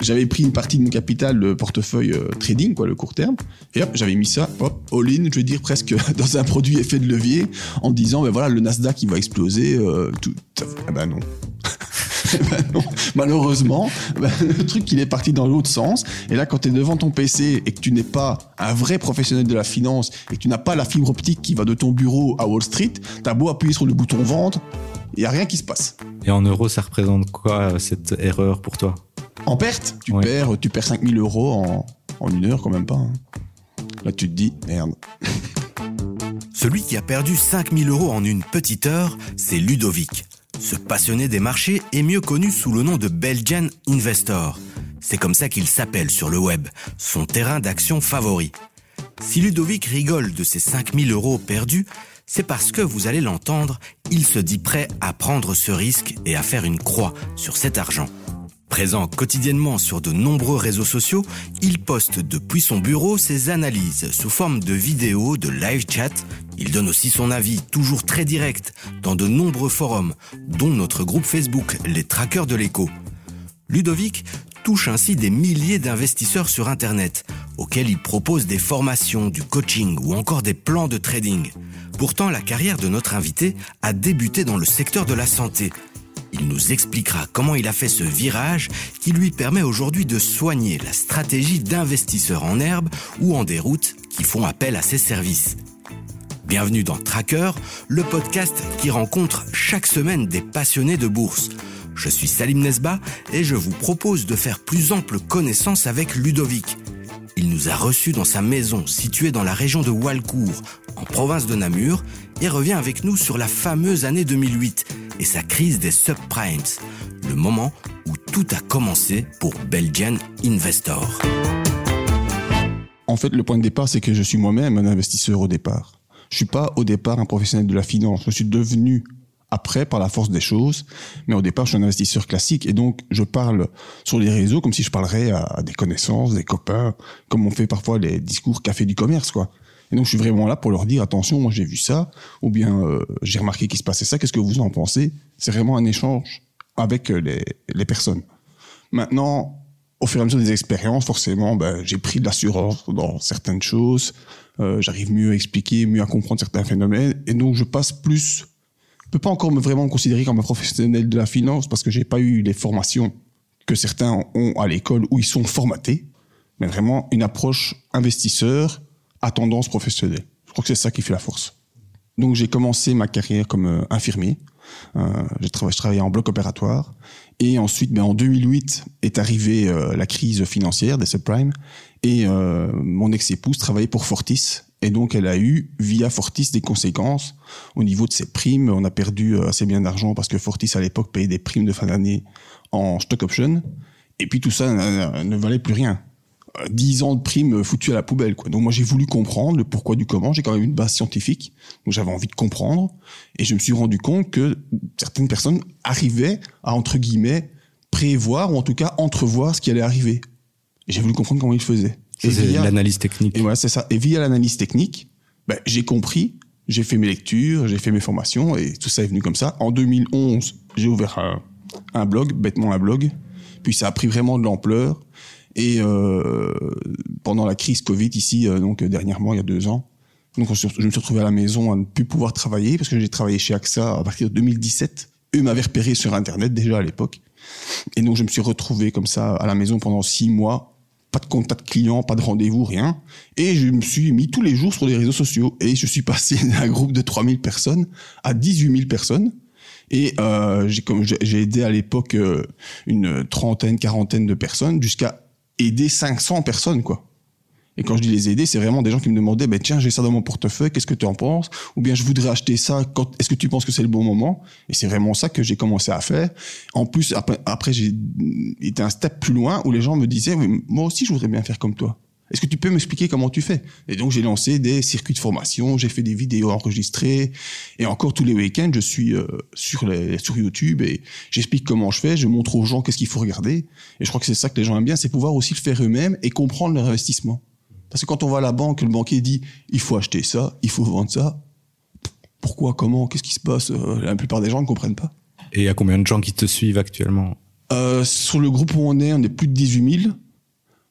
J'avais pris une partie de mon capital, le portefeuille euh, trading, quoi, le court terme, et hop, j'avais mis ça, hop, all-in, je veux dire presque dans un produit effet de levier, en disant, ben voilà, le Nasdaq, il va exploser, euh, tout. Ah ben non. ben non. Malheureusement, ben, le truc, il est parti dans l'autre sens. Et là, quand tu es devant ton PC et que tu n'es pas un vrai professionnel de la finance et que tu n'as pas la fibre optique qui va de ton bureau à Wall Street, t'as beau appuyer sur le bouton vente, il n'y a rien qui se passe. Et en euros, ça représente quoi cette erreur pour toi? En perte, tu perds, tu perds 5000 euros en, en une heure quand même pas. hein. Là, tu te dis, merde. Celui qui a perdu 5000 euros en une petite heure, c'est Ludovic. Ce passionné des marchés est mieux connu sous le nom de Belgian Investor. C'est comme ça qu'il s'appelle sur le web, son terrain d'action favori. Si Ludovic rigole de ses 5000 euros perdus, c'est parce que, vous allez l'entendre, il se dit prêt à prendre ce risque et à faire une croix sur cet argent. Présent quotidiennement sur de nombreux réseaux sociaux, il poste depuis son bureau ses analyses sous forme de vidéos, de live chat. Il donne aussi son avis, toujours très direct, dans de nombreux forums, dont notre groupe Facebook, les traqueurs de l'écho. Ludovic touche ainsi des milliers d'investisseurs sur Internet, auxquels il propose des formations, du coaching ou encore des plans de trading. Pourtant, la carrière de notre invité a débuté dans le secteur de la santé. Il nous expliquera comment il a fait ce virage qui lui permet aujourd'hui de soigner la stratégie d'investisseurs en herbe ou en déroute qui font appel à ses services. Bienvenue dans Tracker, le podcast qui rencontre chaque semaine des passionnés de bourse. Je suis Salim Nesba et je vous propose de faire plus ample connaissance avec Ludovic. Il nous a reçus dans sa maison située dans la région de Walcourt, en province de Namur, et revient avec nous sur la fameuse année 2008 et sa crise des subprimes, le moment où tout a commencé pour Belgian Investor. En fait, le point de départ, c'est que je suis moi-même un investisseur au départ. Je suis pas au départ un professionnel de la finance. Je suis devenu après par la force des choses, mais au départ, je suis un investisseur classique et donc je parle sur les réseaux comme si je parlerais à des connaissances, des copains, comme on fait parfois les discours café du commerce, quoi. Et donc je suis vraiment là pour leur dire attention, moi j'ai vu ça, ou bien euh, j'ai remarqué qu'il se passait ça. Qu'est-ce que vous en pensez? C'est vraiment un échange avec euh, les, les personnes. Maintenant, au fur et à mesure des expériences, forcément, ben, j'ai pris de l'assurance dans certaines choses. Euh, J'arrive mieux à expliquer, mieux à comprendre certains phénomènes, et donc je passe plus. Peux pas encore me vraiment me considérer comme un professionnel de la finance parce que j'ai pas eu les formations que certains ont à l'école où ils sont formatés, mais vraiment une approche investisseur à tendance professionnelle. Je crois que c'est ça qui fait la force. Donc j'ai commencé ma carrière comme euh, infirmier. Euh, je, travaillais, je travaillais en bloc opératoire. Et ensuite, ben, en 2008 est arrivée euh, la crise financière des subprimes. Et euh, mon ex-épouse travaillait pour Fortis. Et donc elle a eu, via Fortis, des conséquences au niveau de ses primes. On a perdu euh, assez bien d'argent parce que Fortis, à l'époque, payait des primes de fin d'année en stock option. Et puis tout ça ne, ne valait plus rien. 10 ans de primes foutues à la poubelle. Donc moi j'ai voulu comprendre le pourquoi du comment. J'ai quand même une base scientifique, donc j'avais envie de comprendre. Et je me suis rendu compte que certaines personnes arrivaient à entre guillemets prévoir ou en tout cas entrevoir ce qui allait arriver. Et j'ai voulu comprendre comment ils faisaient. C'est via- l'analyse technique. et voilà, c'est ça. Et via l'analyse technique, ben, j'ai compris, j'ai fait mes lectures, j'ai fait mes formations et tout ça est venu comme ça. En 2011, j'ai ouvert un, un blog, bêtement un blog. Puis ça a pris vraiment de l'ampleur. Et euh, pendant la crise Covid ici, euh, donc dernièrement, il y a deux ans, donc je me suis retrouvé à la maison à ne plus pouvoir travailler parce que j'ai travaillé chez AXA à partir de 2017. Eux m'avaient repéré sur Internet déjà à l'époque. Et donc je me suis retrouvé comme ça à la maison pendant six mois, pas de contact client, pas de rendez-vous, rien. Et je me suis mis tous les jours sur les réseaux sociaux et je suis passé d'un groupe de 3000 personnes à 18 000 personnes. Et euh, j'ai comme aidé à l'époque euh, une trentaine, quarantaine de personnes jusqu'à aider 500 personnes quoi. Et quand je dis les aider, c'est vraiment des gens qui me demandaient, ben tiens, j'ai ça dans mon portefeuille, qu'est-ce que tu en penses? Ou bien je voudrais acheter ça, quand est-ce que tu penses que c'est le bon moment? Et c'est vraiment ça que j'ai commencé à faire. En plus, après, après j'ai été un step plus loin où les gens me disaient, moi aussi, je voudrais bien faire comme toi. Est-ce que tu peux m'expliquer comment tu fais? Et donc j'ai lancé des circuits de formation, j'ai fait des vidéos enregistrées, et encore tous les week-ends, je suis euh, sur les, sur YouTube et j'explique comment je fais, je montre aux gens qu'est-ce qu'il faut regarder. Et je crois que c'est ça que les gens aiment bien, c'est pouvoir aussi le faire eux-mêmes et comprendre leur investissement. Parce que quand on va à la banque, le banquier dit il faut acheter ça, il faut vendre ça. Pourquoi, comment, qu'est-ce qui se passe Euh, La plupart des gens ne comprennent pas. Et il y a combien de gens qui te suivent actuellement? Euh, sur le groupe où on est, on est plus de 18 000.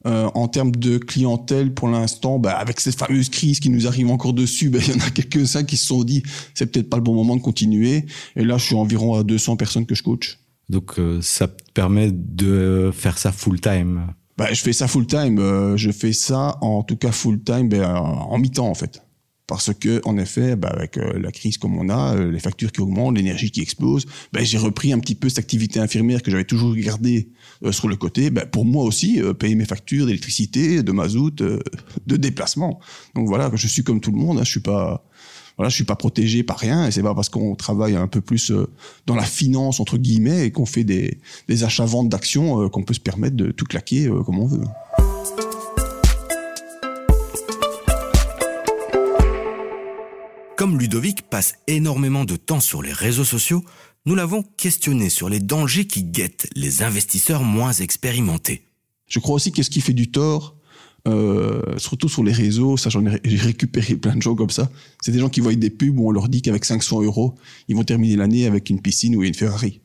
Euh, en termes de clientèle, pour l'instant, bah, avec cette fameuse crise qui nous arrive encore dessus, bah, il y en a quelques-uns qui se sont dit c'est peut-être pas le bon moment de continuer. Et là, je suis environ à 200 personnes que je coach. Donc euh, ça te permet de faire ça full time. Bah, je fais ça full time. Euh, je fais ça en tout cas full time, ben, en mi-temps en fait parce que en effet, bah, avec euh, la crise comme on a, euh, les factures qui augmentent, l'énergie qui explose, bah, j'ai repris un petit peu cette activité infirmière que j'avais toujours gardée euh, sur le côté, bah, pour moi aussi payer mes factures d'électricité, de mazout, de déplacement. Donc voilà, je suis comme tout le monde, hein, je suis pas voilà, je suis pas protégé par rien et c'est pas parce qu'on travaille un peu plus dans la finance entre guillemets et qu'on fait des, des achats-ventes d'actions qu'on peut se permettre de tout claquer comme on veut. Comme Ludovic passe énormément de temps sur les réseaux sociaux, nous l'avons questionné sur les dangers qui guettent les investisseurs moins expérimentés. Je crois aussi que ce qui fait du tort, euh, surtout sur les réseaux, ça j'en ai récupéré plein de gens comme ça, c'est des gens qui voient des pubs où on leur dit qu'avec 500 euros, ils vont terminer l'année avec une piscine ou une Ferrari.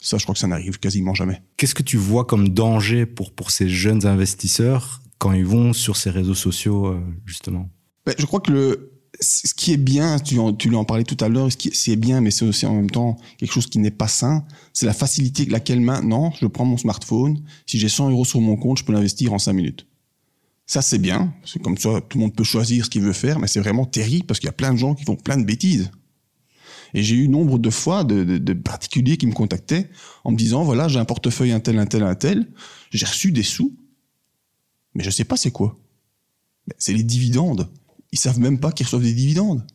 Ça, je crois que ça n'arrive quasiment jamais. Qu'est-ce que tu vois comme danger pour, pour ces jeunes investisseurs quand ils vont sur ces réseaux sociaux, euh, justement? Ben, Je crois que le, ce qui est bien, tu, en, tu en parlais tout à l'heure, ce qui c'est bien, mais c'est aussi en même temps quelque chose qui n'est pas sain, c'est la facilité avec laquelle maintenant, je prends mon smartphone, si j'ai 100 euros sur mon compte, je peux l'investir en 5 minutes. Ça, c'est bien, c'est comme ça, tout le monde peut choisir ce qu'il veut faire, mais c'est vraiment terrible parce qu'il y a plein de gens qui font plein de bêtises. Et j'ai eu nombre de fois de, particuliers qui me contactaient en me disant, voilà, j'ai un portefeuille un tel, un tel, un tel, j'ai reçu des sous, mais je sais pas c'est quoi. C'est les dividendes ils savent même pas qu'ils reçoivent des dividendes.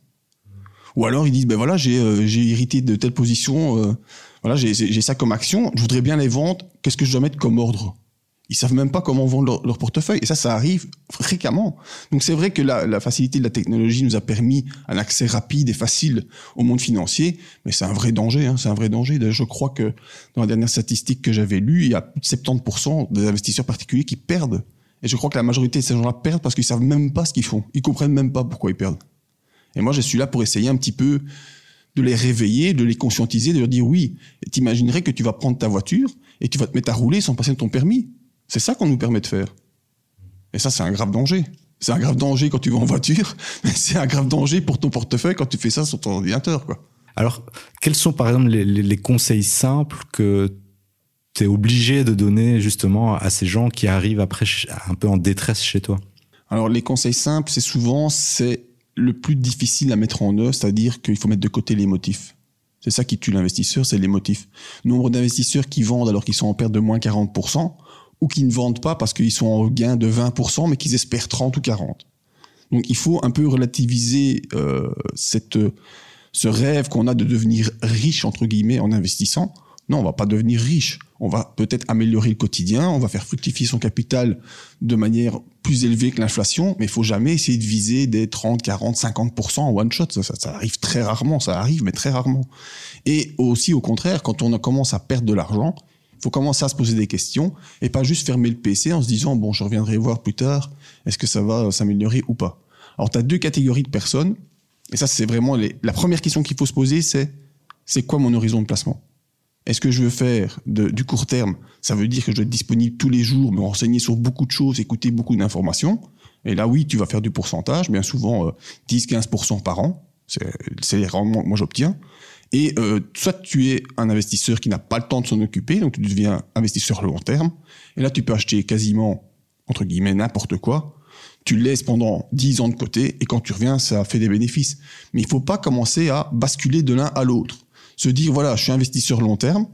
Ou alors ils disent ben voilà j'ai euh, hérité de telle position, euh, voilà j'ai ça comme action, je voudrais bien les vendre, qu'est-ce que je dois mettre comme ordre? Ils savent même pas comment vendre leur, portefeuille et ça ça arrive fréquemment. Donc c'est vrai que la, la facilité de la technologie nous a permis un accès rapide et facile au monde financier, mais c'est un vrai danger, hein, c'est un vrai danger. je crois que dans la dernière statistique que j'avais lue, il y a plus de 70% des investisseurs particuliers qui perdent et je crois que la majorité de ces gens-là perdent parce qu'ils savent même pas ce qu'ils font. Ils comprennent même pas pourquoi ils perdent. Et moi, je suis là pour essayer un petit peu de les réveiller, de les conscientiser, de leur dire oui, t'imaginerais que tu vas prendre ta voiture et tu vas te mettre à rouler sans passer ton permis? C'est ça qu'on nous permet de faire. Et ça, c'est un grave danger. C'est un grave danger quand tu vas en voiture, mais c'est un grave danger pour ton portefeuille quand tu fais ça sur ton ordinateur, quoi. Alors, quels sont par exemple les, les conseils simples que tu es obligé de donner justement à ces gens qui arrivent après un peu en détresse chez toi? Alors les conseils simples, c'est souvent c'est le plus difficile à mettre en œuvre, c'est-à-dire qu'il faut mettre de côté les motifs. C'est ça qui tue l'investisseur, c'est les motifs. Nombre d'investisseurs qui vendent alors qu'ils sont en perte de moins 40%, ou qui ne vendent pas parce qu'ils sont en gain de 20%, mais qu'ils espèrent 30 ou 40. Donc il faut un peu relativiser euh, cette, ce rêve qu'on a de devenir riche, entre guillemets, en investissant. Non, on va pas devenir riche on va peut-être améliorer le quotidien, on va faire fructifier son capital de manière plus élevée que l'inflation, mais il faut jamais essayer de viser des 30, 40, 50% en one shot. Ça, arrive très rarement, ça arrive, mais très rarement. Et aussi, au contraire, quand on commence à perdre de l'argent, faut commencer à se poser des questions et pas juste fermer le PC en se disant, bon, je reviendrai voir plus tard, est-ce que ça va s'améliorer ou pas? Alors, tu as deux catégories de personnes, et ça, c'est vraiment la première question qu'il faut se poser, c'est, c'est quoi mon horizon de placement? Est-ce que je veux faire du court terme? Ça veut dire que je dois être disponible tous les jours, me renseigner sur beaucoup de choses, écouter beaucoup d'informations. Et là, oui, tu vas faire du pourcentage, bien souvent 10-15% euh, par an. C'est les rendements que moi j'obtiens. Et euh, soit tu es un investisseur qui n'a pas le temps de s'en occuper, donc tu deviens investisseur long terme. Et là, tu peux acheter quasiment, entre guillemets, n'importe quoi. Tu le laisses pendant 10 ans de côté, et quand tu reviens, ça fait des bénéfices. Mais il faut pas commencer à basculer de l'un à l'autre se dire voilà, je suis investisseur long terme.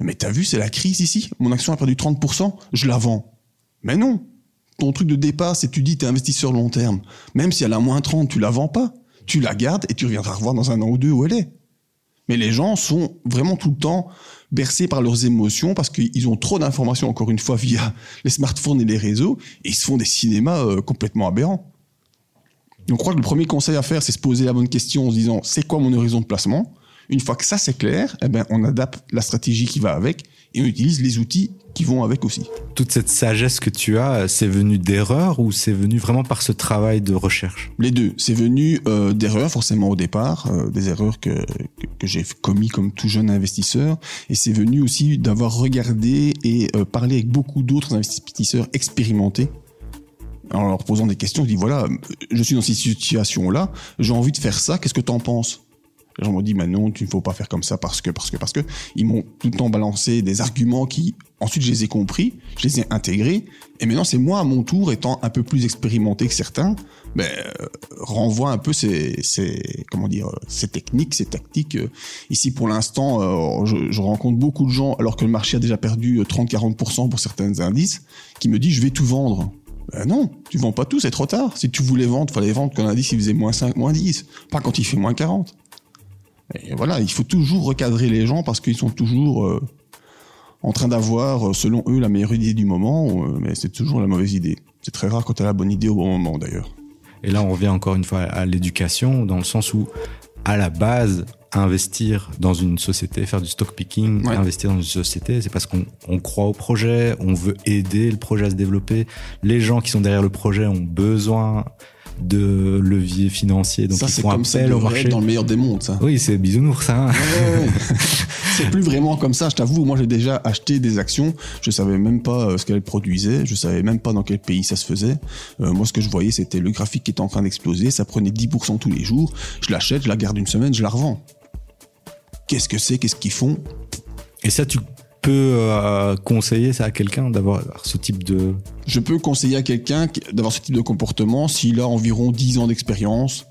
Mais t'as vu, c'est la crise ici. Mon action a perdu 30%, je la vends. Mais non. Ton truc de départ, c'est tu dis t'es investisseur long terme. Même si elle a moins 30, tu la vends pas. Tu la gardes et tu reviendras revoir dans un an ou deux où elle est. Mais les gens sont vraiment tout le temps bercés par leurs émotions parce qu'ils ont trop d'informations, encore une fois, via les smartphones et les réseaux, et ils se font des cinémas euh, complètement aberrants. Donc, je crois que le premier conseil à faire, c'est se poser la bonne question en se disant, c'est quoi mon horizon de placement? Une fois que ça c'est clair, eh ben on adapte la stratégie qui va avec et on utilise les outils qui vont avec aussi. Toute cette sagesse que tu as, c'est venu d'erreurs ou c'est venu vraiment par ce travail de recherche? Les deux. C'est venu euh, d'erreurs forcément au départ, euh, des erreurs que, que, que j'ai commis comme tout jeune investisseur, et c'est venu aussi d'avoir regardé et euh, parlé avec beaucoup d'autres investisseurs expérimentés en leur posant des questions, je dis voilà, je suis dans cette situation-là, j'ai envie de faire ça, qu'est-ce que tu en penses? Les gens m'ont dit, mais non, tu ne faut pas faire comme ça parce que, parce que, parce que. Ils m'ont tout le temps balancé des arguments qui, ensuite, je les ai compris, je les ai intégrés. Et maintenant, c'est moi, à mon tour, étant un peu plus expérimenté que certains, ben, euh, renvoie un peu ces, ces, comment dire, ces techniques, ces tactiques. Ici, pour l'instant, euh, je, rencontre beaucoup de gens, alors que le marché a déjà perdu 30-40% pour certains indices, qui me disent, je vais tout vendre. Ben non, tu vends pas tout, c'est trop tard. Si tu voulais vendre, fallait vendre quand l'indice il faisait moins 5, moins 10, pas quand il fait moins 40. Et voilà, il faut toujours recadrer les gens parce qu'ils sont toujours euh, en train d'avoir, euh, selon eux, la meilleure idée du moment, euh, mais c'est toujours la mauvaise idée. C'est très rare quand tu as la bonne idée au bon moment d'ailleurs. Et là, on revient encore une fois à l'éducation, dans le sens où, à la base, investir dans une société, faire du stock picking, ouais. investir dans une société, c'est parce qu'on on croit au projet, on veut aider le projet à se développer. Les gens qui sont derrière le projet ont besoin de levier financier. Donc ça, ils c'est font comme ça au marché. dans le meilleur des mondes, ça. Oui, c'est bisounours, ça. hein. Ouais, ouais. c'est plus vraiment comme ça, je t'avoue. Moi, j'ai déjà acheté des actions. Je savais même pas euh, ce qu'elles produisaient. Je savais même pas dans quel pays ça se faisait. Euh, moi, ce que je voyais, c'était le graphique qui était en train d'exploser. Ça prenait 10% tous les jours. Je l'achète, je la garde une semaine, je la revends. Qu'est-ce que c'est? Qu'est-ce qu'ils font? Et ça, tu peux euh, conseiller ça à quelqu'un d'avoir ce type de... Je peux conseiller à quelqu'un d'avoir ce type de comportement s'il a environ 10 ans d'expérience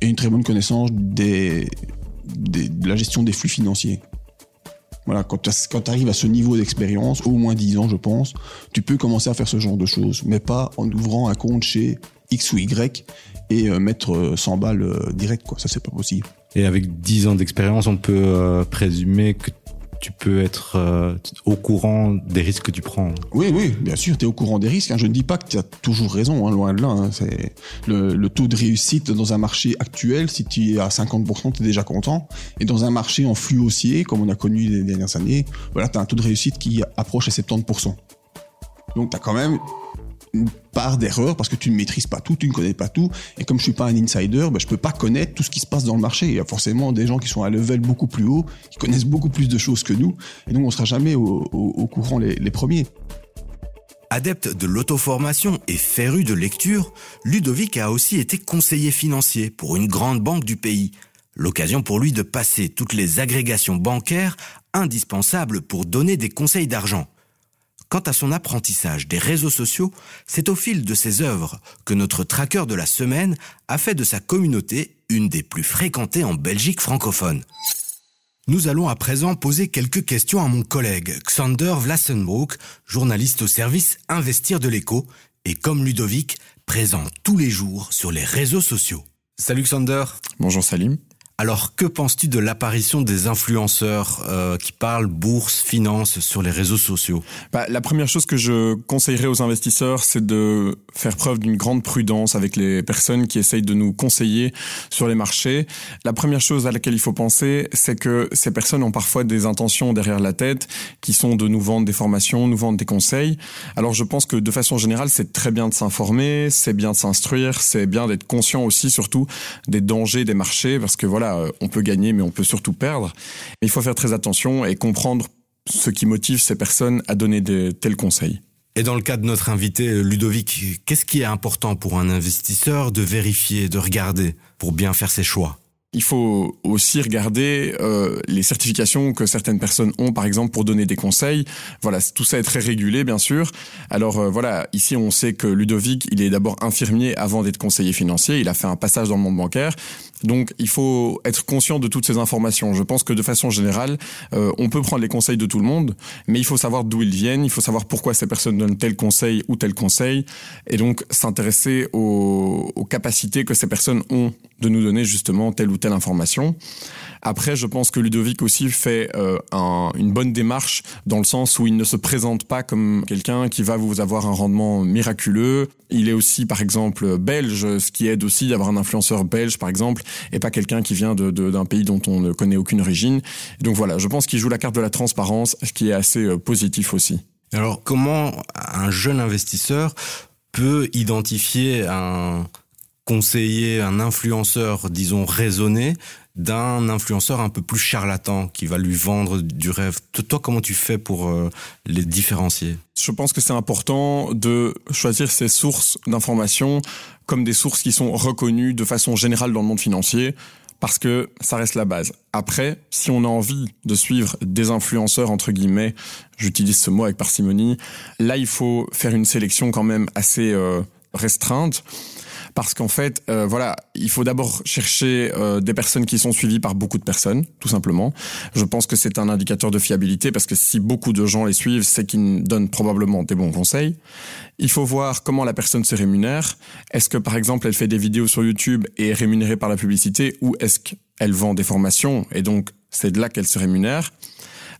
et une très bonne connaissance des, des- de la gestion des flux financiers. Voilà, quand tu arrives à ce niveau d'expérience, au moins 10 ans je pense, tu peux commencer à faire ce genre de choses, mais pas en ouvrant un compte chez X ou Y et euh, mettre euh, 100 balles euh, direct, quoi. Ça, c'est pas possible. Et avec 10 ans d'expérience, on peut euh, présumer que tu peux être euh, au courant des risques que tu prends. Oui, oui, bien sûr, tu es au courant des risques. hein. Je ne dis pas que tu as toujours raison, hein, loin de là. hein. C'est le, taux de réussite dans un marché actuel, si tu es à 50%, tu es déjà content. Et dans un marché en flux haussier, comme on a connu les dernières années, voilà, tu as un taux de réussite qui approche à 70%. Donc tu as quand même part d'erreur parce que tu ne maîtrises pas tout, tu ne connais pas tout. Et comme je suis pas un insider, ben, je peux pas connaître tout ce qui se passe dans le marché. Il y a forcément des gens qui sont à level beaucoup plus haut, qui connaissent beaucoup plus de choses que nous. Et donc on sera jamais au courant les- les premiers. Adepte de l'auto-formation et féru de lecture, Ludovic a aussi été conseiller financier pour une grande banque du pays. L'occasion pour lui de passer toutes les agrégations bancaires indispensables pour donner des conseils d'argent. Quant à son apprentissage des réseaux sociaux, c'est au fil de ses œuvres que notre tracker de la semaine a fait de sa communauté une des plus fréquentées en Belgique francophone. Nous allons à présent poser quelques questions à mon collègue Xander Vlassenbroek, journaliste au service Investir de l'écho et comme Ludovic, présent tous les jours sur les réseaux sociaux. Salut Xander. Bonjour Salim. Alors que penses-tu de l'apparition des influenceurs euh, qui parlent bourse, finance sur les réseaux sociaux? Bah, la première chose que je conseillerais aux investisseurs, c'est de faire preuve d'une grande prudence avec les personnes qui essayent de nous conseiller sur les marchés. La première chose à laquelle il faut penser, c'est que ces personnes ont parfois des intentions derrière la tête qui sont de nous vendre des formations, nous vendre des conseils. Alors je pense que de façon générale, c'est très bien de s'informer, c'est bien de s'instruire, c'est bien d'être conscient aussi surtout des dangers des marchés parce que voilà, euh, on peut gagner mais on peut surtout perdre. Mais il faut faire très attention et comprendre ce qui motive ces personnes à donner de tels conseils. Et dans le cas de notre invité Ludovic, qu'est-ce qui est important pour un investisseur de vérifier, de regarder pour bien faire ses choix? Il faut aussi regarder euh, les certifications que certaines personnes ont, par exemple, pour donner des conseils. Voilà, tout ça est très régulé, bien sûr. Alors euh, voilà, ici on sait que Ludovic, il est d'abord infirmier avant d'être conseiller financier. Il a fait un passage dans le monde bancaire. Donc il faut être conscient de toutes ces informations. Je pense que de façon générale, euh, on peut prendre les conseils de tout le monde, mais il faut savoir d'où ils viennent, il faut savoir pourquoi ces personnes donnent tel conseil ou tel conseil, et donc s'intéresser aux, aux capacités que ces personnes ont de nous donner justement telle ou telle information. Après, je pense que Ludovic aussi fait euh, une bonne démarche dans le sens où il ne se présente pas comme quelqu'un qui va vous avoir un rendement miraculeux. Il est aussi, par exemple, belge, ce qui aide aussi d'avoir un influenceur belge, par exemple, et pas quelqu'un qui vient d'un de, pays dont on ne connaît aucune origine. Donc voilà, je pense qu'il joue la carte de la transparence, ce qui est assez euh, positif aussi. Alors, comment un jeune investisseur peut identifier un conseiller, un influenceur, disons, raisonné d'un influenceur un peu plus charlatan qui va lui vendre du rêve. Toi, comment tu fais pour euh, les différencier? Je pense que c'est important de choisir ses sources d'information comme des sources qui sont reconnues de façon générale dans le monde financier parce que ça reste la base. Après, si on a envie de suivre des influenceurs, entre guillemets, j'utilise ce mot avec parcimonie, là, il faut faire une sélection quand même assez euh, restreinte parce qu'en fait, euh, voilà, il faut d'abord chercher euh, des personnes qui sont suivies par beaucoup de personnes, tout simplement. Je pense que c'est un indicateur de fiabilité parce que si beaucoup de gens les suivent, c'est qu'ils donnent probablement des bons conseils. Il faut voir comment la personne se rémunère. Est-ce que par exemple elle fait des vidéos sur YouTube et est rémunérée par la publicité ou est-ce qu'elle vend des formations et donc c'est de là qu'elle se rémunère?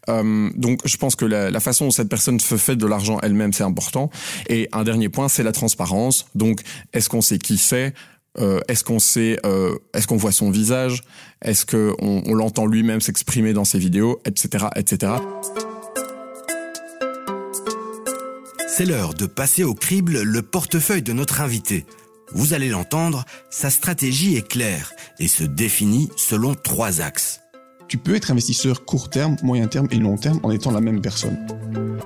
Euh, donc, je pense que la, façon dont cette personne se fait de l'argent elle-même, c'est important. Et un dernier point, c'est la transparence. Donc, est-ce qu'on sait qui c'est? Euh, Est-ce qu'on sait euh, Est-ce qu'on voit son visage? Est-ce qu'on on, l'entend lui-même s'exprimer dans ses vidéos, etc., etc. C'est l'heure de passer au crible le portefeuille de notre invité. Vous allez l'entendre, sa stratégie est claire et se définit selon trois axes tu peux être investisseur court terme, moyen terme et long terme en étant la même personne.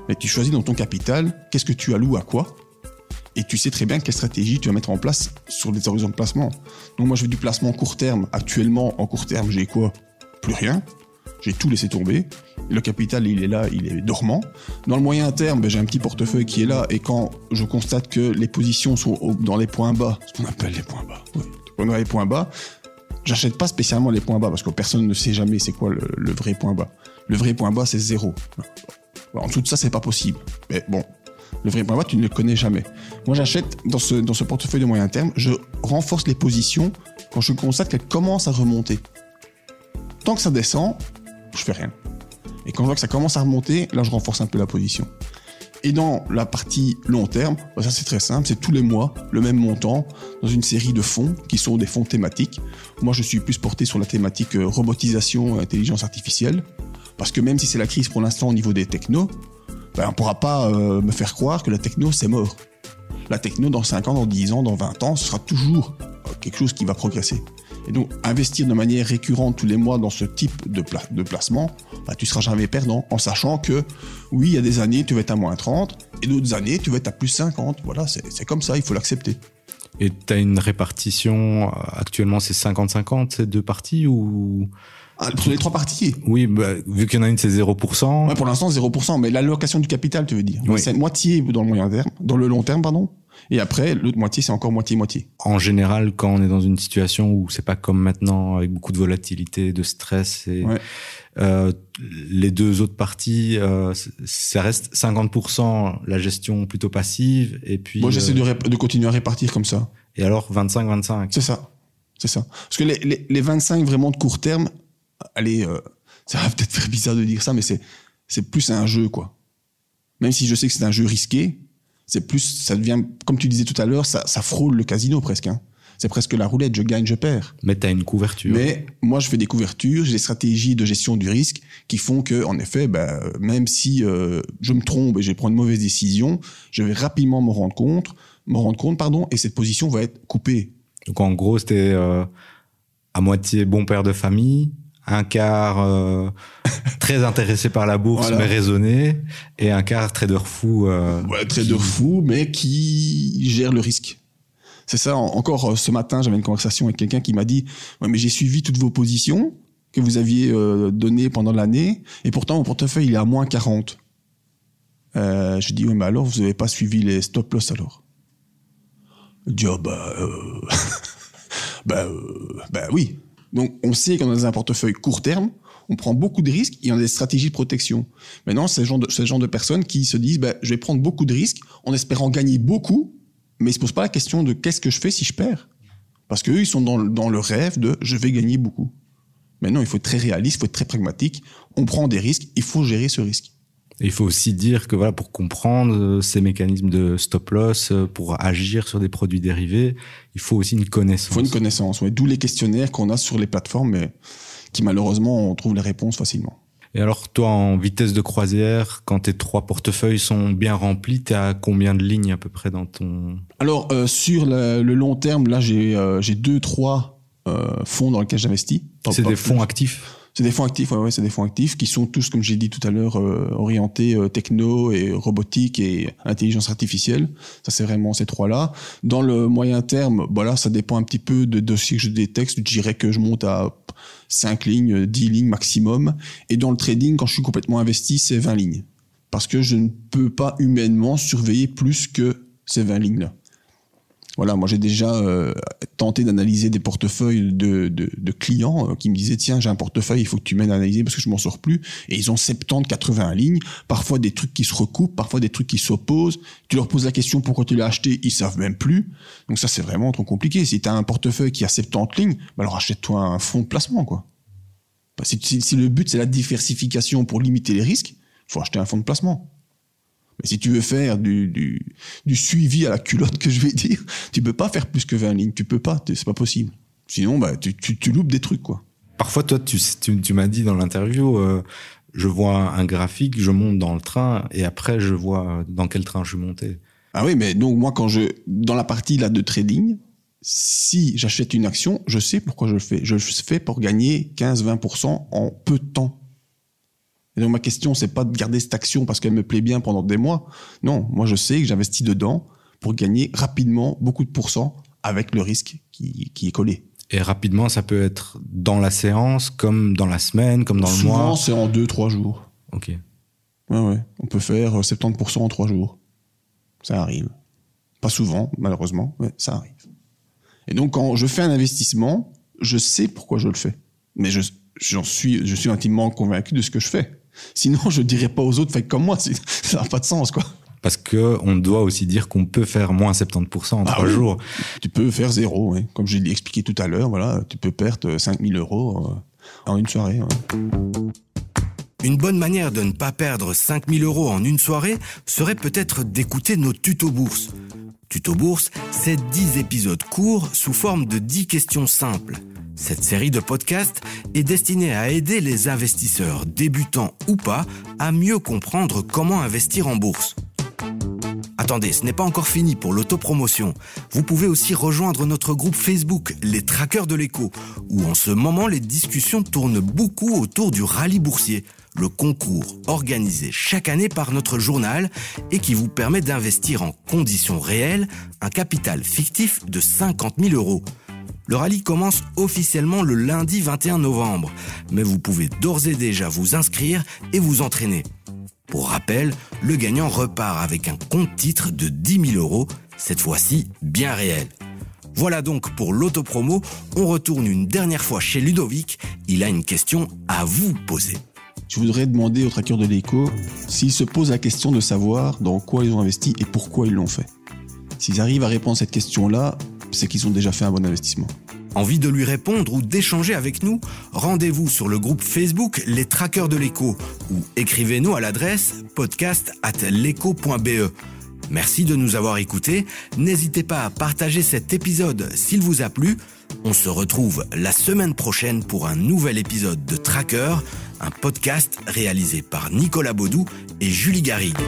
Mais tu choisis dans ton capital qu'est-ce que tu alloues à quoi et tu sais très bien quelle stratégie tu vas mettre en place sur les horizons de placement. Donc moi je veux du placement court terme. Actuellement en court terme j'ai quoi? Plus rien. J'ai tout laissé tomber. Le capital il est là, il est dormant. Dans le moyen terme ben, j'ai un petit portefeuille qui est là et quand je constate que les positions sont dans les points bas, ce qu'on appelle les points bas, dans les points bas, J'achète pas spécialement les points bas parce que personne ne sait jamais c'est quoi le, vrai point bas. Le vrai point bas, c'est zéro. En dessous de ça, c'est pas possible. Mais bon, le vrai point bas, tu ne le connais jamais. Moi, j'achète dans ce, dans ce portefeuille de moyen terme, je renforce les positions quand je constate qu'elles commencent à remonter. Tant que ça descend, je fais rien. Et quand je vois que ça commence à remonter, là, je renforce un peu la position. Et dans la partie long terme, bah, ça c'est très simple, c'est tous les mois le même montant dans une série de fonds qui sont des fonds thématiques. Moi je suis plus porté sur la thématique euh, robotisation, intelligence artificielle, parce que même si c'est la crise pour l'instant au niveau des technos, ben, on ne pourra pas euh, me faire croire que la techno c'est mort. La techno dans 5 ans, dans 10 ans, dans 20 ans, ce sera toujours euh, quelque chose qui va progresser. Et donc, investir de manière récurrente tous les mois dans ce type de, de placement, bah, tu seras jamais perdant, en sachant que, oui, il y a des années, tu vas être à moins 30, et d'autres années, tu vas être à plus 50. Voilà, c'est comme ça, il faut l'accepter. Et tu as une répartition, euh, actuellement, c'est 50-50, ces deux parties, ou... Ah, pour les trois parties Oui, bah, vu qu'il y en a une, c'est 0%. Ouais, pour l'instant, 0%, mais l'allocation du capital, tu veux dire. C'est moitié dans le moyen terme, dans le long terme, pardon, et après, l'autre moitié, c'est encore moitié-moitié. En général, quand on est dans une situation où c'est pas comme maintenant, avec beaucoup de volatilité, de stress, et euh, les deux autres parties, euh, ça reste 50% la gestion plutôt passive, et puis... Moi, j'essaie de, de, continuer à répartir comme ça. Et alors, 25-25 C'est ça. C'est ça. Parce que les, les, les, 25 vraiment de court terme, allez, euh, ça va peut-être faire bizarre de dire ça, mais c'est, c'est plus un jeu, quoi. Même si je sais que c'est un jeu risqué, c'est plus, ça devient, comme tu disais tout à l'heure, ça, ça frôle le casino presque. Hein. C'est presque la roulette, je gagne, je perds. Mais tu as une couverture. Mais moi, je fais des couvertures, j'ai des stratégies de gestion du risque qui font que, en effet, ben, même si euh, je me trompe et je prendre une mauvaise décision, je vais rapidement me rendre compte, me rendre compte, pardon, et cette position va être coupée. Donc en gros, c'était euh, à moitié bon père de famille, un quart euh, très intéressé par la bourse mais raisonné et un quart trader fou euh, ouais, trader fou mais qui gère le risque. C'est ça encore euh, ce matin j'avais une conversation avec quelqu'un qui m'a dit ouais mais j'ai suivi toutes vos positions que vous aviez euh, données pendant l'année et pourtant mon portefeuille il est à moins 40 euh, je dis oui mais alors vous n'avez pas suivi les stop loss alors? Il dit oh, bah euh... bah, bah oui donc, on sait qu'on a un portefeuille court terme, on prend beaucoup de risques et on a des stratégies de protection. Maintenant, c'est ce ce genre de personnes qui se disent, ben, je vais prendre beaucoup de risques en espérant gagner beaucoup, mais ils se posent pas la question de qu'est-ce que je fais si je perds? Parce qu'eux, ils sont dans, dans le rêve de je vais gagner beaucoup. Mais non, il faut être très réaliste, il faut être très pragmatique. On prend des risques, il faut gérer ce risque. Il faut aussi dire que voilà, pour comprendre euh, ces mécanismes de stop loss, euh, pour agir sur des produits dérivés, il faut aussi une connaissance. Il faut une connaissance, ouais. D'où les questionnaires qu'on a sur les plateformes, mais qui malheureusement, on trouve les réponses facilement. Et alors, toi, en vitesse de croisière, quand tes trois portefeuilles sont bien remplis, tu as combien de lignes à peu près dans ton... Alors, euh, sur le, long terme, là, j'ai euh, deux, trois euh, fonds dans lesquels j'investis. C'est des fonds actifs? C'est des fonds actifs, ouais, ouais c'est des fonds actifs qui sont tous, comme j'ai dit tout à l'heure, euh, orientés euh, techno et robotique et intelligence artificielle. Ça, c'est vraiment ces trois-là. Dans le moyen terme, voilà, ça dépend un petit peu de dossier que je détecte. Je dirais que je monte à 5 lignes, 10 lignes maximum. Et dans le trading, quand je suis complètement investi, c'est 20 lignes. Parce que je ne peux pas humainement surveiller plus que ces 20 lignes-là. Voilà, moi j'ai déjà euh, tenté d'analyser des portefeuilles de, de, de clients euh, qui me disaient tiens j'ai un portefeuille, il faut que tu m'aides à analyser parce que je m'en sors plus. Et ils ont 70, 80 lignes, parfois des trucs qui se recoupent, parfois des trucs qui s'opposent. Tu leur poses la question pourquoi tu l'as acheté, ils savent même plus. Donc ça c'est vraiment trop compliqué. Si tu as un portefeuille qui a 70 lignes, bah alors achète-toi un fonds de placement quoi. Bah, si, si le but c'est la diversification pour limiter les risques, faut acheter un fonds de placement. Mais si tu veux faire du, du, du, suivi à la culotte, que je vais dire, tu peux pas faire plus que 20 lignes. Tu peux pas, c'est pas possible. Sinon, bah, tu, tu, tu, loupes des trucs, quoi. Parfois, toi, tu, tu, tu m'as dit dans l'interview, euh, je vois un graphique, je monte dans le train, et après, je vois dans quel train je suis monté. Ah oui, mais donc moi, quand je, dans la partie là de trading, si j'achète une action, je sais pourquoi je le fais. Je le fais pour gagner 15-20% en peu de temps. Et donc ma question, c'est pas de garder cette action parce qu'elle me plaît bien pendant des mois. Non, moi je sais que j'investis dedans pour gagner rapidement beaucoup de pourcents avec le risque qui, qui est collé. Et rapidement, ça peut être dans la séance, comme dans la semaine, comme dans le mois Souvent, c'est en deux, trois jours. Ok. Ouais, ouais. On peut faire 70% en trois jours. Ça arrive. Pas souvent, malheureusement, mais ça arrive. Et donc, quand je fais un investissement, je sais pourquoi je le fais. Mais je, j'en suis, je suis intimement convaincu de ce que je fais. Sinon, je dirais pas aux autres, faites comme moi. Ça n'a pas de sens, quoi. Parce que on doit aussi dire qu'on peut faire moins 70% en ah trois jours. Tu peux faire zéro, oui. comme je l'ai expliqué tout à l'heure. Voilà, tu peux perdre 5000 euros euh, en une soirée. Une bonne manière de ne pas perdre 5000 euros en une soirée serait peut-être d'écouter nos tutos bourse. Tuto bourse, c'est 10 épisodes courts sous forme de 10 questions simples. Cette série de podcasts est destinée à aider les investisseurs, débutants ou pas, à mieux comprendre comment investir en bourse. Attendez, ce n'est pas encore fini pour l'autopromotion. Vous pouvez aussi rejoindre notre groupe Facebook, les Traqueurs de l'écho, où en ce moment les discussions tournent beaucoup autour du rallye boursier, le concours organisé chaque année par notre journal et qui vous permet d'investir en conditions réelles un capital fictif de 50 000 euros. Le rallye commence officiellement le lundi 21 novembre, mais vous pouvez d'ores et déjà vous inscrire et vous entraîner. Pour rappel, le gagnant repart avec un compte titre de 10 000 euros, cette fois-ci bien réel. Voilà donc pour l'autopromo, on retourne une dernière fois chez Ludovic, il a une question à vous poser. Je voudrais demander aux traqueurs de l'écho s'ils se posent la question de savoir dans quoi ils ont investi et pourquoi ils l'ont fait. S'ils arrivent à répondre à cette question-là, c'est qu'ils ont déjà fait un bon investissement. Envie de lui répondre ou d'échanger avec nous? Rendez-vous sur le groupe Facebook Les Traqueurs de l'écho ou écrivez-nous à l'adresse podcast at Merci de nous avoir écoutés. N'hésitez pas à partager cet épisode s'il vous a plu. On se retrouve la semaine prochaine pour un nouvel épisode de Tracker, un podcast réalisé par Nicolas Baudou et Julie Garrigue.